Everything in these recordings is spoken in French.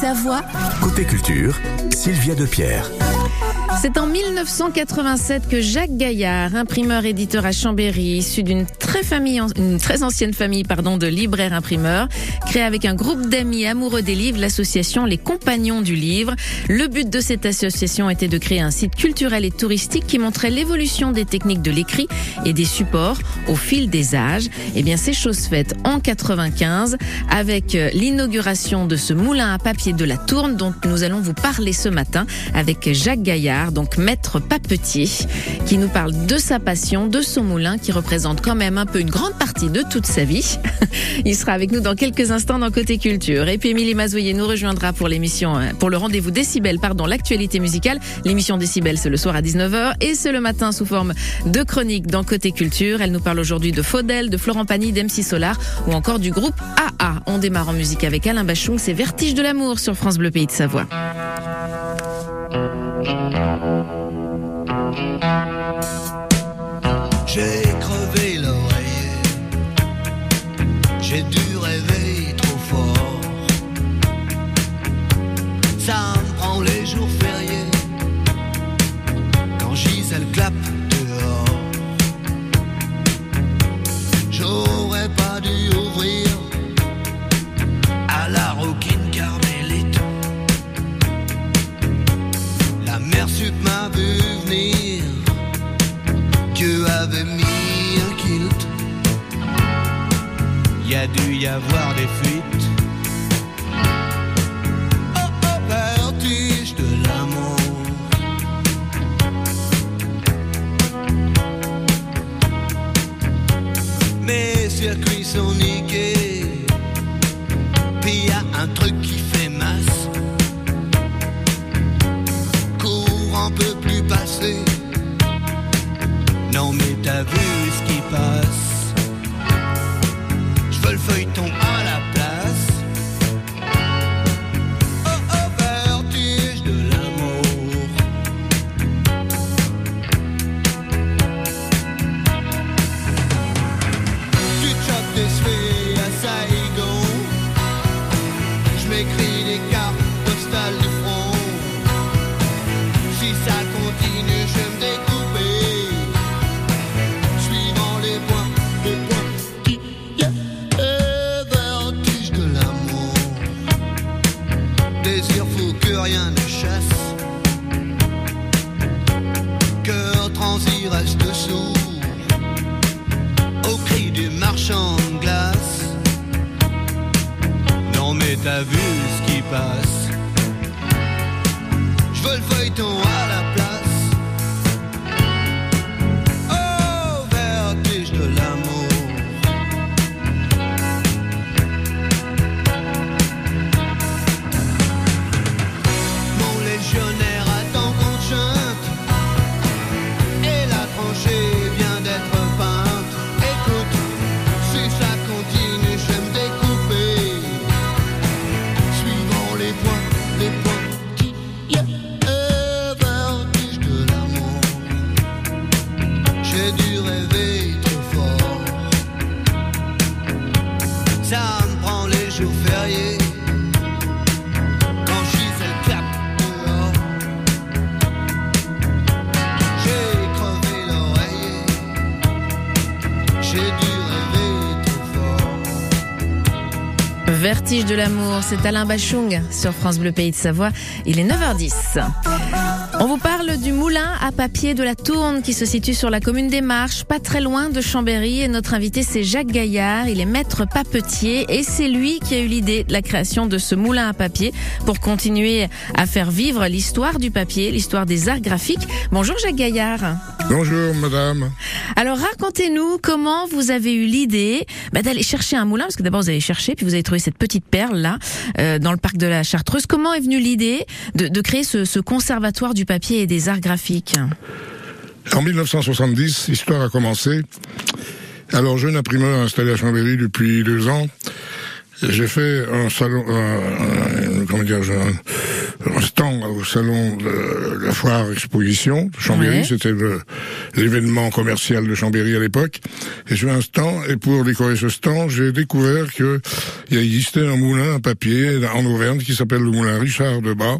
Savoie. Côté culture, Sylvia Depierre. C'est en 1987 que Jacques Gaillard, imprimeur éditeur à Chambéry, issu d'une très famille, une très ancienne famille, pardon, de libraires imprimeurs, crée avec un groupe d'amis amoureux des livres l'association Les Compagnons du Livre. Le but de cette association était de créer un site culturel et touristique qui montrait l'évolution des techniques de l'écrit et des supports au fil des âges. Eh bien, c'est chose faite en 95 avec euh, l'inauguration de ce moulin à papier de la Tourne dont nous allons vous parler ce matin avec Jacques Gaillard donc maître papetier, qui nous parle de sa passion, de son moulin, qui représente quand même un peu une grande partie de toute sa vie. Il sera avec nous dans quelques instants dans Côté Culture. Et puis Émilie Mazoyer nous rejoindra pour l'émission, euh, pour le rendez-vous Décibel, pardon, l'actualité musicale. L'émission Décibel, c'est le soir à 19h et c'est le matin sous forme de chronique dans Côté Culture. Elle nous parle aujourd'hui de Faudel, de Florent Pagny, d'MC Solar ou encore du groupe AA. On démarre en musique avec Alain Bachung, c'est Vertige de l'amour sur France Bleu Pays de Savoie. J'ai crevé l'oreiller, j'ai dû rêver trop fort. Ça me prend les jours fériés quand Gisèle clappe dehors. J'aurais pas dû Y avoir des fuites. moyen Vertige de l'amour, c'est Alain Bachung sur France Bleu Pays de Savoie. Il est 9h10. On vous parle du moulin à papier de la Tourne qui se situe sur la commune des Marches, pas très loin de Chambéry. Et notre invité, c'est Jacques Gaillard. Il est maître papetier et c'est lui qui a eu l'idée de la création de ce moulin à papier pour continuer à faire vivre l'histoire du papier, l'histoire des arts graphiques. Bonjour Jacques Gaillard. Bonjour madame. Alors racontez-nous comment vous avez eu l'idée bah, d'aller chercher un moulin, parce que d'abord vous avez cherché, puis vous avez trouvé cette petite perle là, euh, dans le parc de la Chartreuse. Comment est venue l'idée de, de créer ce, ce conservatoire du papier et des arts graphiques En 1970, l'histoire a commencé. Alors, jeune imprimeur installé à Chambéry depuis deux ans, j'ai fait un salon, comment dire, un, stand au salon de la foire exposition de Chambéry. Ouais. C'était l'événement commercial de Chambéry à l'époque. Et j'ai eu un stand. Et pour décorer ce stand, j'ai découvert que il existait un moulin à papier en Auvergne qui s'appelle le moulin Richard de Bas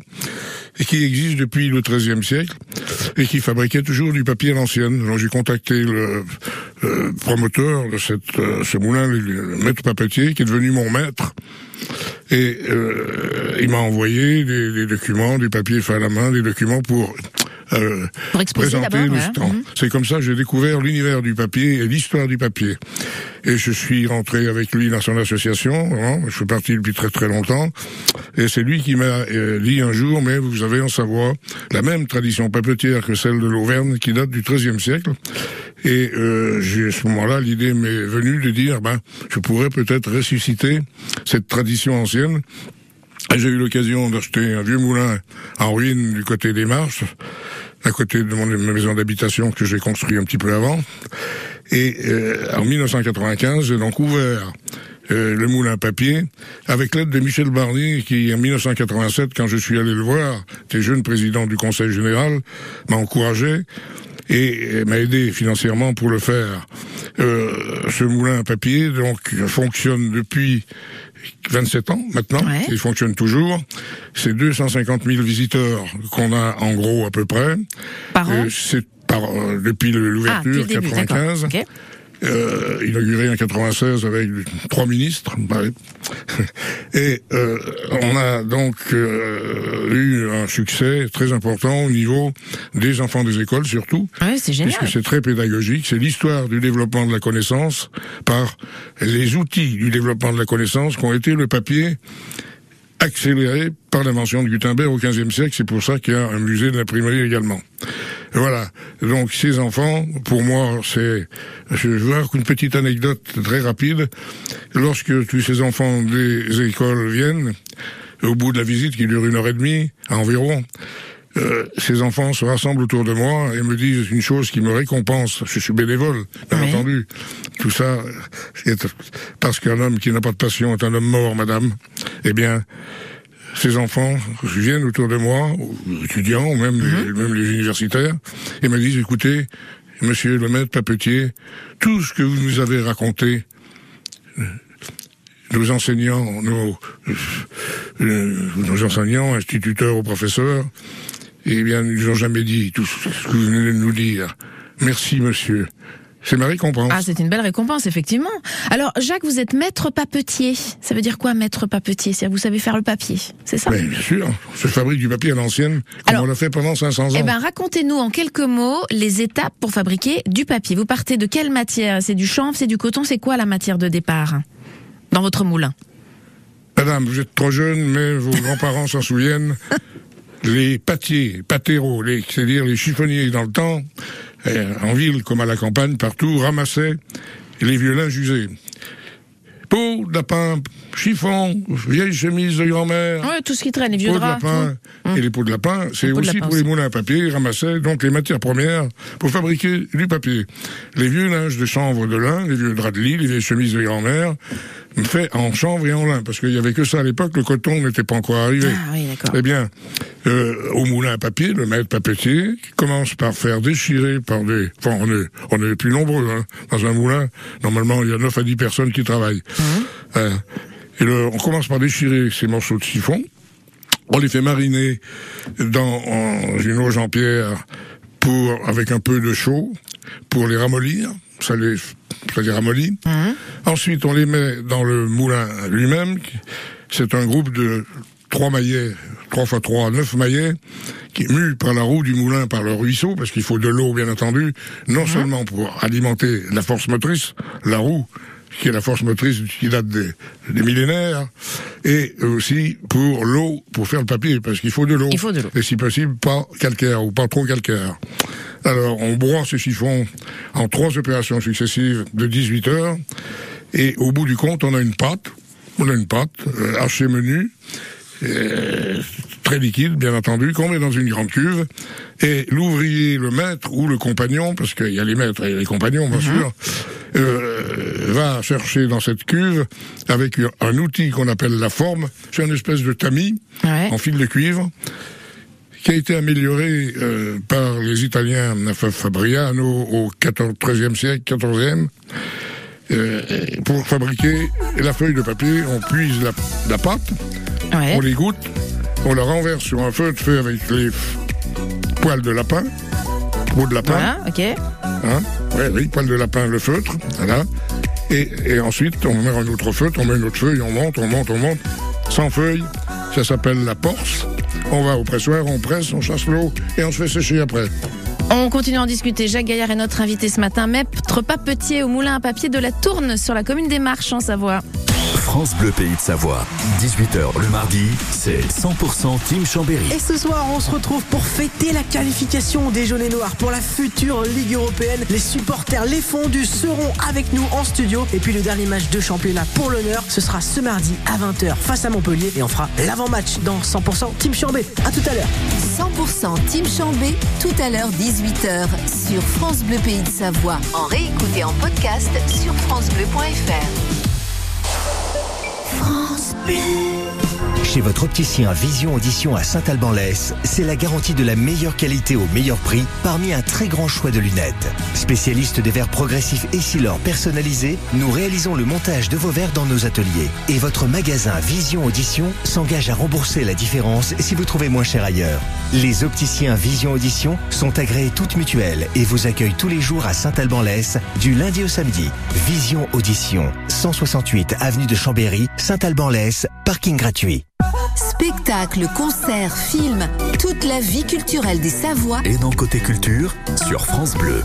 et qui existe depuis le XIIIe siècle et qui fabriquait toujours du papier à l'ancienne. Donc j'ai contacté le, promoteur de cette, euh, ce moulin, le, maître papetier, qui est devenu mon maître. Et euh, il m'a envoyé des, des documents, des papiers faits à la main, des documents pour euh, présenter le stand. Mhm. C'est comme ça que j'ai découvert l'univers du papier et l'histoire du papier. Et je suis rentré avec lui dans son association. hein, je fais partie depuis très très longtemps. Et c'est lui qui m'a euh, dit un jour, mais vous avez en Savoie la même tradition papetière que celle de l'Auvergne qui date du XIIIe siècle. Et euh, à ce moment-là, l'idée m'est venue de dire, ben, je pourrais peut-être ressusciter cette tradition ancienne. J'ai eu l'occasion d'acheter un vieux moulin en ruine du côté des Marches, à côté de mon, ma maison d'habitation que j'ai construit un petit peu avant. Et euh, en 1995, j'ai donc ouvert euh, le moulin à papier avec l'aide de Michel Barnier qui, en 1987, quand je suis allé le voir, était jeune président du Conseil général, m'a encouragé et m'a aidé financièrement pour le faire. Euh, ce moulin à papier donc fonctionne depuis 27 ans maintenant. Ouais. Il fonctionne toujours. C'est 250 000 visiteurs qu'on a en gros à peu près. Par an Euh, c'est par, euh, depuis Ah, l'ouverture, d'accord. 95, Ok. Euh, inauguré en 96 avec trois ministres. ouais. Et euh, on a donc euh, eu un succès très important au niveau des enfants des écoles surtout. Ouais, c'est génial. Puisque c'est très pédagogique, c'est l'histoire du développement de la connaissance par les outils du développement de la connaissance qui ont été le papier accéléré par l'invention de Gutenberg au XVe siècle. C'est pour ça qu'il y a un musée de l'imprimerie également. Voilà. Donc ces enfants, pour moi, c'est. Je vais voir une petite anecdote très rapide. Lorsque tous ces enfants des écoles viennent, au bout de la visite qui dure une heure et demie environ, euh, ces enfants se rassemblent autour de moi et me disent une chose qui me récompense. Je suis bénévole, bien Oui. entendu. Tout ça, parce qu'un homme qui n'a pas de passion est un homme mort, madame. Eh bien, ces enfants viennent autour de moi, étudiants, ou même, les, même les universitaires, et me disent, écoutez, monsieur le maître papetier, tout ce que vous nous avez raconté, euh, nos enseignants, nos, euh, nos enseignants, instituteurs ou professeurs, eh bien, ils nous ont jamais dit tout ce que vous venez de nous dire. Merci, monsieur. C'est ma récompense. Ah, c'est une belle récompense, effectivement. Alors, Jacques, vous êtes maître papetier. Ça veut dire quoi, maître papetier? C'est-à-dire, vous savez faire le papier, c'est ça? Mais bien sûr, je fabrique du papier à l'ancienne, comme Alors, on l'a fait pendant 500 ans. Eh ben, racontez-nous en quelques mots les étapes pour fabriquer du papier. Vous partez de quelle matière? C'est du chanvre, c'est du coton, c'est quoi la matière de départ? Dans votre moulin Madame, vous êtes trop jeune, mais vos grands-parents s'en souviennent. Les pâtiers, pâtéros, c'est-à-dire les chiffonniers dans le temps, en ville comme à la campagne, partout, ramassaient les vieux linges usés. Peau de lapin, chiffon, vieille chemise de grand-mère, Ouais, tout ce qui traîne, les vieux de draps. lapin. tout. Et les peaux de lapin, c'est de aussi lapin pour les moulins à papier, ils ramassaient donc les matières premières pour fabriquer du papier. Les vieux linges de chanvre de lin, les vieux draps de lit, les vieilles chemises de grand-mère, faits en chanvre et en lin, parce qu'il y avait que ça à l'époque, le coton n'était pas encore arrivé. Ah oui. Eh bien, euh, au moulin à papier, le maître papetier qui commence par faire déchirer par des... Enfin, on est, on est plus nombreux hein, dans un moulin. Normalement, il y a 9 à 10 personnes qui travaillent. Euh, et le- on commence par déchirer ces morceaux de chiffon. On les fait mariner dans en- une eau en pierre pour, avec un peu de chaud pour les ramollir. Ça les, ça les ramollit. Ensuite, on les met dans le moulin lui-même. C'est un groupe de trois maillets, trois fois trois, neuf maillets, qui est mu par la roue du moulin, par le ruisseau, parce qu'il faut de l'eau, bien entendu, non seulement pour alimenter la force motrice, la roue, qui est la force motrice qui date des, des millénaires, et aussi pour l'eau, pour faire le papier, parce qu'il faut de l'eau. Il faut de l'eau. Et si possible, pas calcaire ou pas trop calcaire. Alors, on broie ce chiffon en trois opérations successives de 18 heures, et au bout du compte, on a une pâte, on a une pâte euh, hachée menue, euh, très liquide, bien entendu, qu'on met dans une grande cuve, et l'ouvrier, le maître ou le compagnon, parce qu'il y a les maîtres et les compagnons, bien sûr, euh, va chercher dans cette cuve avec un- un outil qu'on appelle la forme. C'est une espèce de tamis Ouais. en fil de cuivre qui a été amélioré euh, par les Italiens Fa- Fabriano au 14, 13e siècle, 14e. euh, pour fabriquer la feuille de papier, on puise la, la pâte, Ouais. on l'égoutte, on la renverse sur un feutre fait avec les poils de lapin, peau de lapin, Voilà, ok. hein, ouais, oui, poils de lapin, le feutre, voilà. Et, et ensuite, on met un autre feutre, on met une autre feuille, on monte, on monte, on monte, sans feuille, ça s'appelle la porce. On va au pressoir, on presse, on chasse l'eau et on se fait sécher après. On continue à en discuter. Jacques Gaillard est notre invité ce matin. Maître Papetier au moulin à papier de la Tourne sur la commune des Marches en Savoie. France Bleu Pays de Savoie. 18h le mardi, c'est 100% Team Chambéry. Et ce soir, on se retrouve pour fêter la qualification des Jaunes et Noirs pour la future Ligue européenne. Les supporters, les fondus seront avec nous en studio. Et puis le dernier match de championnat pour l'honneur, ce sera ce mardi à 20h face à Montpellier. Et on fera l'avant-match dans 100% Team Chambé. À tout à l'heure. 100% Team Chambé, tout à l'heure 18h sur France Bleu Pays de Savoie. En réécoute et en podcast sur francebleu.fr. grand. Chez votre opticien Vision Audition à Saint-Alban-Lès, c'est la garantie de la meilleure qualité au meilleur prix parmi un très grand choix de lunettes. Spécialiste des verres progressifs et Essilor personnalisés, nous réalisons le montage de vos verres dans nos ateliers. Et votre magasin Vision Audition s'engage à rembourser la différence si vous trouvez moins cher ailleurs. Les opticiens Vision Audition sont agréés toutes mutuelles et vous accueillent tous les jours à Saint-Alban-Lès du lundi au samedi. Vision Audition, 168 avenue de Chambéry, Parking gratuit. Spectacles, concerts, films, toute la vie culturelle des Savoies. Et dans Côté Culture, sur France Bleu.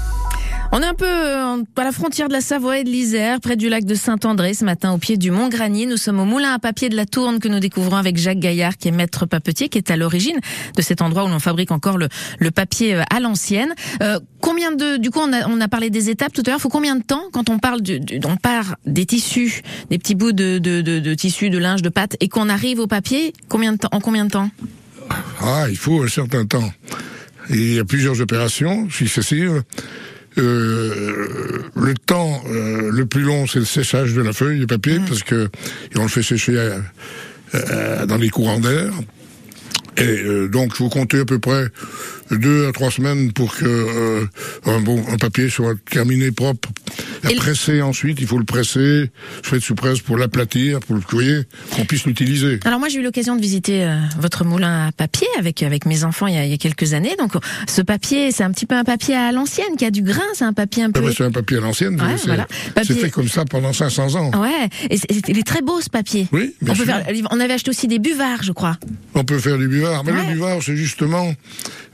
On est un peu euh, à la frontière de la Savoie et de l'Isère, près du lac de Saint-André, ce matin au pied du Mont Granier. Nous sommes au moulin à papier de la Tourne que nous découvrons avec Jacques Gaillard, qui est maître papetier, qui est à l'origine de cet endroit où l'on fabrique encore le, le papier euh, à l'ancienne. Euh, combien de, du coup, on a, on a parlé des étapes tout à l'heure. Faut combien de temps quand on parle du, du- on part des tissus, des petits bouts de, de, de, de tissus, de linge, de pâte, et qu'on arrive au papier, combien de temps, en combien de temps? Ah, il faut un certain temps. Il y a plusieurs opérations successives. Euh, le temps euh, le plus long, c'est le séchage de la feuille de papier, parce que et on le fait sécher euh, dans les courants d'air. Et euh, donc, il faut compter à peu près deux à trois semaines pour que euh, un bon un papier soit terminé propre. Et presser ensuite, il faut le presser, se fait sous presse pour l'aplatir, pour le courrier, qu'on puisse l'utiliser. Alors moi j'ai eu l'occasion de visiter euh, votre moulin à papier avec avec mes enfants il y a, il y a quelques années. Donc ce papier c'est un petit peu un papier à l'ancienne qui a du grain, c'est un papier un Ah peu. bah, c'est un papier à l'ancienne, Ouais, c'est voilà. Papier- fait comme ça pendant 500 ans. Ouais, et il est très beau ce papier. Oui, bien on, peut sûr. faire, on avait acheté aussi des buvards, je crois. On peut faire du buvard, mais Ouais. le buvard, c'est justement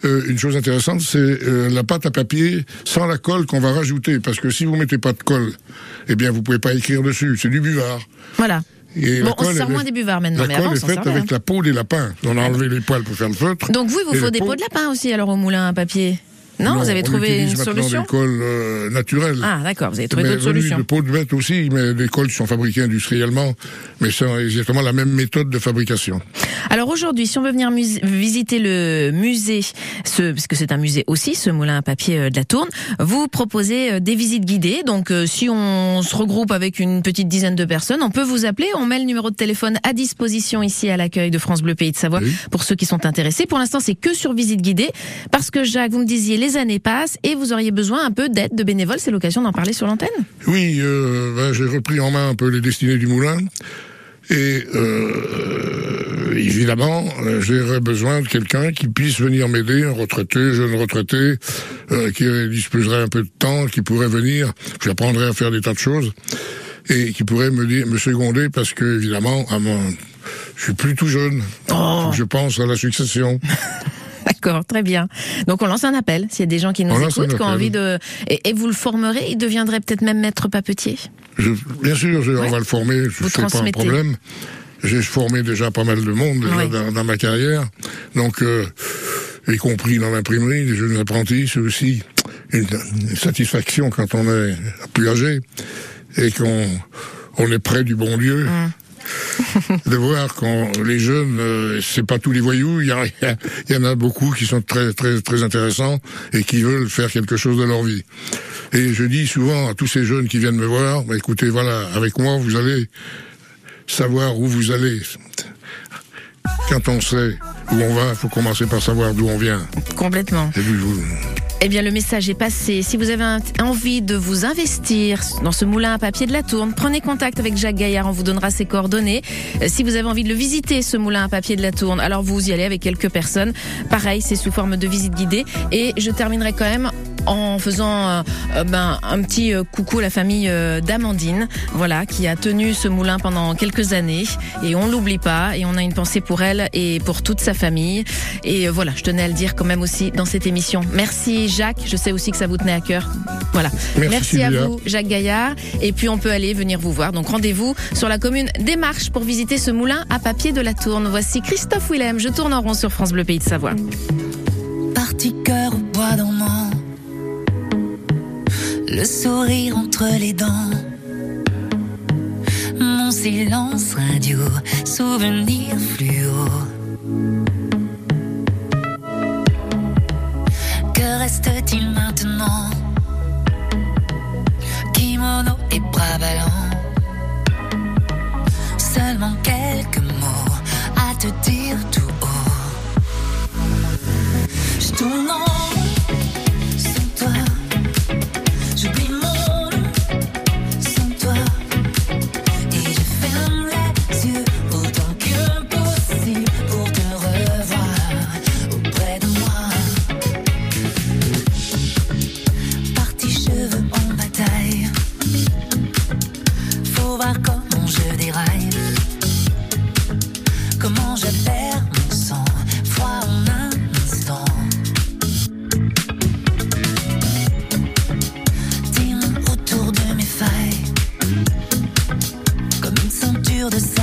euh, une chose intéressante, c'est euh, la pâte à papier sans la colle qu'on va rajouter, parce que si vous mettez pas de colle, eh bien vous pouvez pas écrire dessus. C'est du buvard. Voilà. Et Bon, on se sert moins des buvards maintenant, La mais colle avant, est faite avec hein. la peau des lapins. On a enlevé les poils pour faire le feutre. Donc vous, il vous faut des peau- pots de lapin aussi alors au moulin à papier. Non, vous avez trouvé une solution des colles euh, naturelles. Ah d'accord, vous avez trouvé d'autres solutions. de peau de bête aussi, mais des colles qui sont fabriquées industriellement, mais c'est exactement la même méthode de fabrication. Alors aujourd'hui, si on veut venir visiter le musée, ce, parce que c'est un musée aussi, ce moulin à papier euh, de la Tourne, vous proposez euh, des visites guidées. Donc euh, si on se regroupe avec une petite dizaine de personnes, on peut vous appeler. On met le numéro de téléphone à disposition ici à l'accueil de France Bleu Pays de Savoie Oui. pour ceux qui sont intéressés. Pour l'instant, c'est que sur visite guidée, parce que Jacques, vous me disiez, les années passent et vous auriez besoin un peu d'aide de bénévoles. C'est l'occasion d'en parler sur l'antenne. Oui, euh, ben, j'ai repris en main un peu les destinées du moulin. Et euh, évidemment, euh, j'aurais besoin de quelqu'un qui puisse venir m'aider, un retraité, jeune retraité, euh, qui disposerait un peu de temps, qui pourrait venir, j'apprendrais à faire des tas de choses, et qui pourrait me, dire, me seconder parce que, évidemment, à mon, je suis plus tout jeune. Que Je pense à la succession. D'accord, très bien. Donc on lance un appel s'il y a des gens qui nous On écoutent, qui ont envie de et, et vous le formerez, il deviendrait peut-être même maître papetier? Je, bien sûr, je- Ouais. on va le former, Vous c'est pas un problème. J'ai formé déjà pas mal de monde déjà dans, dans ma carrière, donc euh, y compris dans l'imprimerie, les jeunes apprentis, c'est aussi une, une satisfaction quand on est plus âgé et qu'on on est près du bon Dieu. Mmh. De voir quand les jeunes, euh, c'est pas tous les voyous, il y, en a beaucoup qui sont très très très intéressants et qui veulent faire quelque chose de leur vie. Et je dis souvent à tous ces jeunes qui viennent me voir, bah, écoutez, voilà, avec moi, vous allez savoir où vous allez. Quand on sait où on va, il faut commencer par savoir d'où on vient. Complètement. Et puis, vous, Eh bien, le message est passé. Si vous avez envie de vous investir dans ce moulin à papier de la Tourne, prenez contact avec Jacques Gaillard. On vous donnera ses coordonnées. Euh, Si vous avez envie de le visiter, ce moulin à papier de la Tourne, alors vous y allez avec quelques personnes. Pareil, c'est sous forme de visite guidée. Et je terminerai quand même en faisant euh, euh, ben, un petit euh, coucou à la famille euh, d'Amandine, voilà, qui a tenu ce moulin pendant quelques années. Et on l'oublie pas. Et on a une pensée pour elle et pour toute sa famille. Et euh, voilà, je tenais à le dire quand même aussi dans cette émission. Merci Jacques, je sais aussi que ça vous tenait à cœur. Voilà. Merci, à vous Jacques Gaillard. Et puis on peut aller venir vous voir. Donc rendez-vous sur la commune des Marches pour visiter ce moulin à papier de la Tourne. Voici Christophe Willem, je tourne en rond sur France Bleu Pays de Savoie. Parti cœur au bois dormant, le sourire entre les dents. Mon silence radio, souvenir fluo. Que reste-t-il maintenant? Kimono et bras ballants. Seulement quelques une ceinture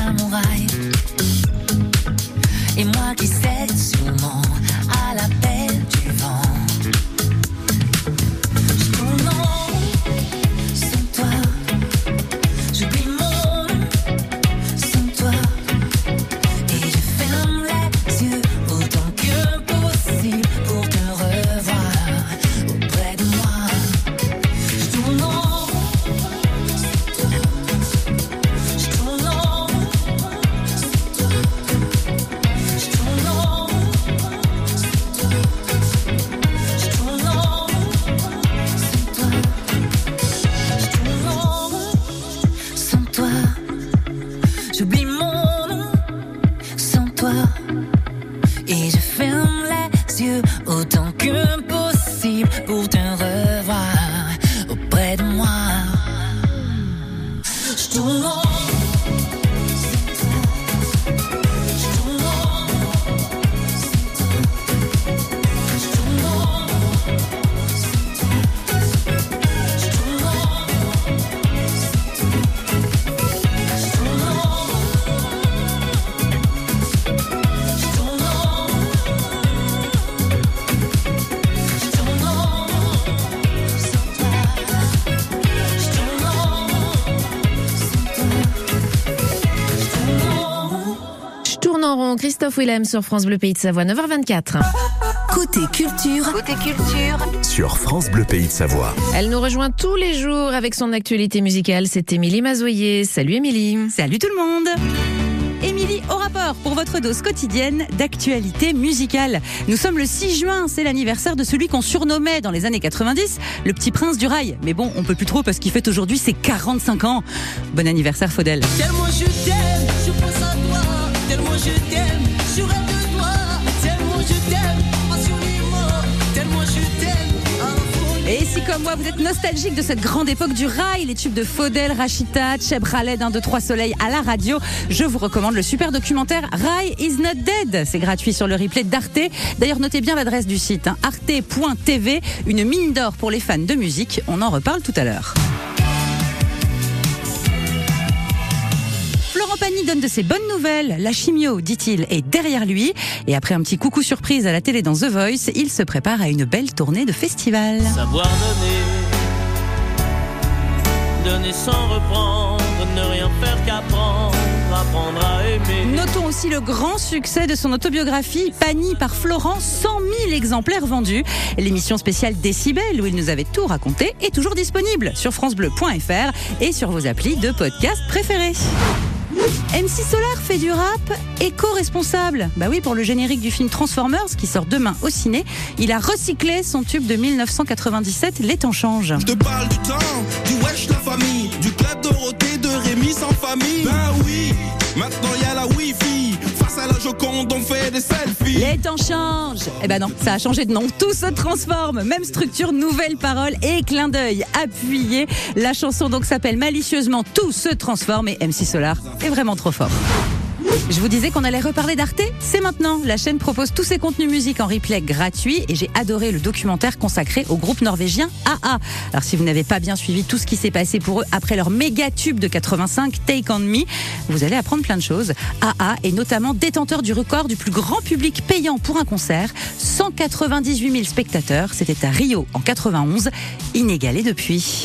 Christophe Willem sur France Bleu Pays de Savoie, 9h24. Côté culture, Côté culture, Sur France Bleu Pays de Savoie. Elle nous rejoint tous les jours avec son actualité musicale, c'est Émilie Mazoyer. Salut Émilie. Salut tout le monde Émilie au rapport pour votre dose quotidienne d'actualité musicale. Nous sommes le 6 juin, c'est l'anniversaire de celui qu'on surnommait dans les années 90 le petit prince du rail. Mais bon, on peut plus trop parce qu'il fête aujourd'hui ses 45 ans. Bon anniversaire Faudel. Tellement je t'aime, je pense à toi. Tellement je t'aime, Et si comme moi vous êtes nostalgique de cette grande époque du rail, les tubes de Faudel, Rachita, Cheb Khaled, 1, 2, 3 Soleil à la radio, je vous recommande le super documentaire Rail is not dead. C'est gratuit sur le replay d'Arte. D'ailleurs, notez bien l'adresse du site, hein, arte.tv, une mine d'or pour les fans de musique. On en reparle tout à l'heure. Florent Pagny donne de ses bonnes nouvelles. La chimio, dit-il, est derrière lui. Et après un petit coucou surprise à la télé dans The Voice, il se prépare à une belle tournée de festival. Savoir donner, donner sans reprendre, ne rien faire qu'apprendre apprendre à aimer. Notons aussi le grand succès de son autobiographie Pani par Florent, 100 000 exemplaires vendus. L'émission spéciale Décibel où il nous avait tout raconté est toujours disponible sur francebleu.fr et sur vos applis de podcast préférés. MC Solar fait du rap éco-responsable. Bah oui, pour le générique du film Transformers qui sort demain au ciné, il a recyclé son tube de 1997 Les temps changent. Je te parle du temps, du wesh la famille, du club Dorothée, de Rémi sans famille. Ben oui, maintenant y a la wifi, face. Les temps changent. Eh ben non, ça a changé de nom. Tout se transforme. Même structure, nouvelles paroles et clin d'œil appuyé. La chanson donc s'appelle malicieusement Tout se transforme et MC Solar est vraiment trop fort. Je vous disais qu'on allait reparler d'Arte C'est maintenant. La chaîne propose tous ses contenus musique en replay gratuit et j'ai adoré le documentaire consacré au groupe norvégien AA. Alors si vous n'avez pas bien suivi tout ce qui s'est passé pour eux après leur méga tube de 85 Take On Me, vous allez apprendre plein de choses. AA est notamment détenteur du record du plus grand public payant pour un concert. 198 000 spectateurs. C'était à Rio en 91. Inégalé depuis.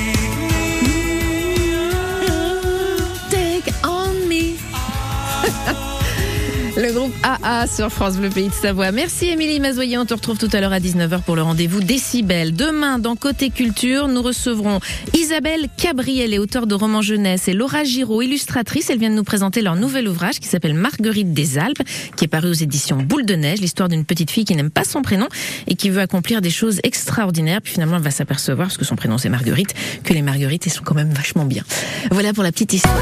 Le groupe AA sur France Bleu Pays de Savoie. Merci Émilie Mazoyer. On te retrouve tout à l'heure à 19h pour le rendez-vous Décibel. Demain, dans Côté Culture, nous recevrons Isabelle Cabriel, auteure de romans jeunesse, et Laura Giraud, illustratrice. Elle vient de nous présenter leur nouvel ouvrage qui s'appelle Marguerite des Alpes, qui est paru aux éditions Boule de Neige. L'histoire d'une petite fille qui n'aime pas son prénom et qui veut accomplir des choses extraordinaires. Puis finalement, elle va s'apercevoir, parce que son prénom c'est Marguerite, que les marguerites, elles sont quand même vachement bien. Voilà pour la petite histoire.